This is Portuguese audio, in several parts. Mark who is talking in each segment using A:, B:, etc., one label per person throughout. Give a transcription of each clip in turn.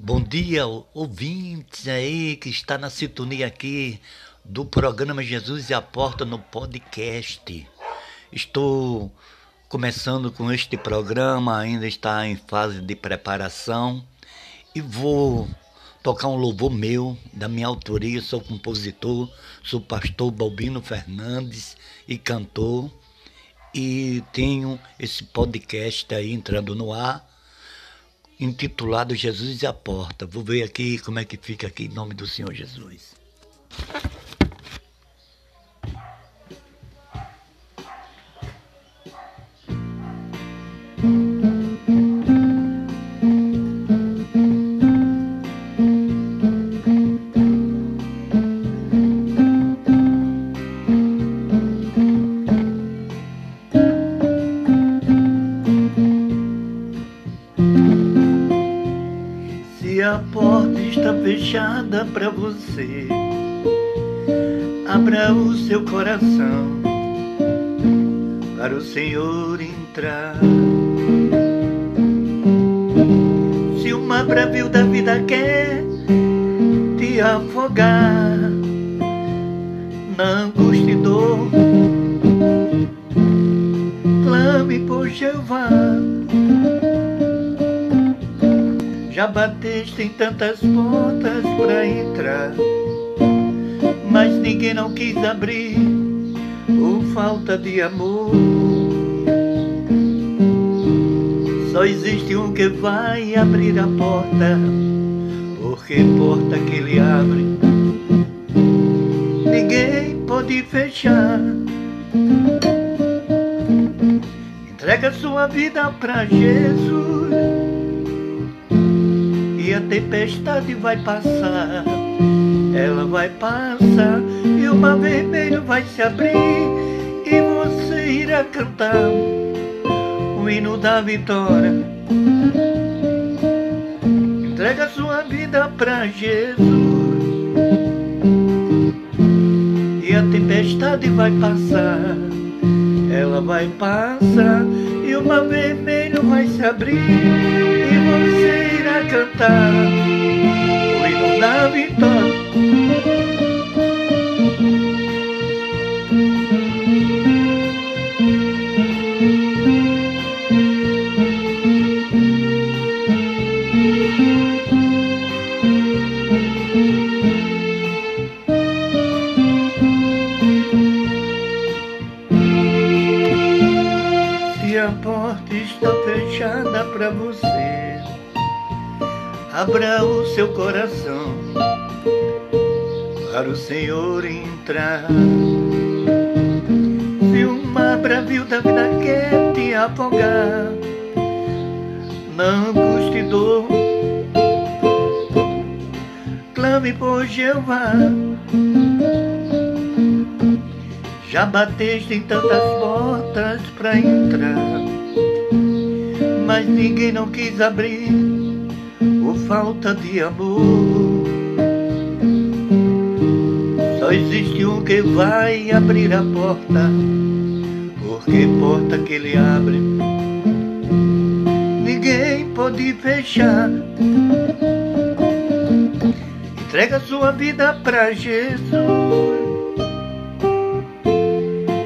A: Bom dia, ouvintes aí que está na sintonia aqui do programa Jesus e a Porta no podcast. Estou começando com este programa, ainda está em fase de preparação e vou tocar um louvor meu, da minha autoria, sou compositor, sou pastor Balbino Fernandes e cantor e tenho esse podcast aí entrando no ar intitulado Jesus e a Porta. Vou ver aqui como é que fica aqui em nome do Senhor Jesus. Porta está fechada para você. Abra o seu coração para o Senhor entrar. Se uma bravio da vida quer te afogar Já bateste em tantas portas para entrar, mas ninguém não quis abrir por falta de amor. Só existe um que vai abrir a porta, porque porta que ele abre, ninguém pode fechar. Entrega sua vida para Jesus e a tempestade vai passar. Ela vai passar e o mar vermelho vai se abrir e você irá cantar o hino da vitória. Entrega sua vida para Jesus e a tempestade vai passar. Ela vai passar e o mar vermelho vai se abrir e você cantar hino da a porta está fechada para você, abra o seu coração para o Senhor entrar. Se uma bravio da vida quer te afogar na angústia e dor, clame por Jeová. Já bateste em tantas portas para entrar, mas ninguém não quis abrir falta de amor. Só existe um que vai abrir a porta, porque porta que ele abre, ninguém pode fechar. Entrega sua vida para Jesus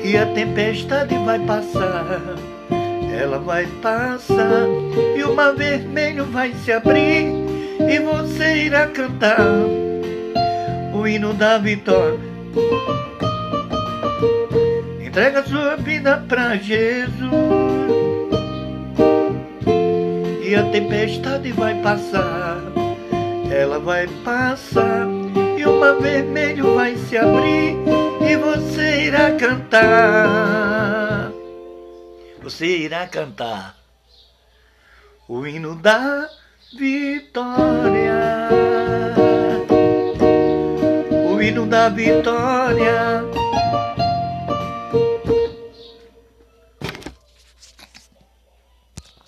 A: e a tempestade vai passar. Ela vai passar e o mar vermelho vai se abrir e você irá cantar o hino da vitória. Entrega sua vida para Jesus e a tempestade vai passar. Ela vai passar e o mar vermelho vai se abrir e você irá cantar. Você irá cantar o hino da vitória. O hino da vitória